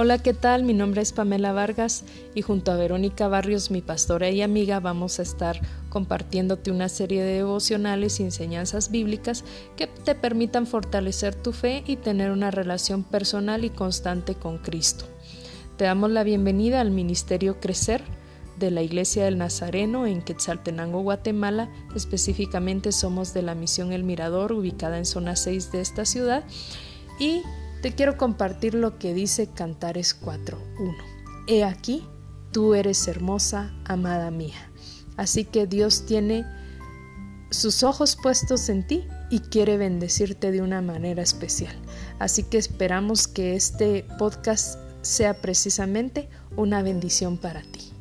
Hola, ¿qué tal? Mi nombre es Pamela Vargas y junto a Verónica Barrios, mi pastora y amiga, vamos a estar compartiéndote una serie de devocionales y enseñanzas bíblicas que te permitan fortalecer tu fe y tener una relación personal y constante con Cristo. Te damos la bienvenida al Ministerio Crecer de la Iglesia del Nazareno en Quetzaltenango, Guatemala. Específicamente somos de la Misión El Mirador, ubicada en zona 6 de esta ciudad. Y te quiero compartir lo que dice Cantares 4.1. He aquí, tú eres hermosa, amada mía. Así que Dios tiene sus ojos puestos en ti y quiere bendecirte de una manera especial. Así que esperamos que este podcast sea precisamente una bendición para ti.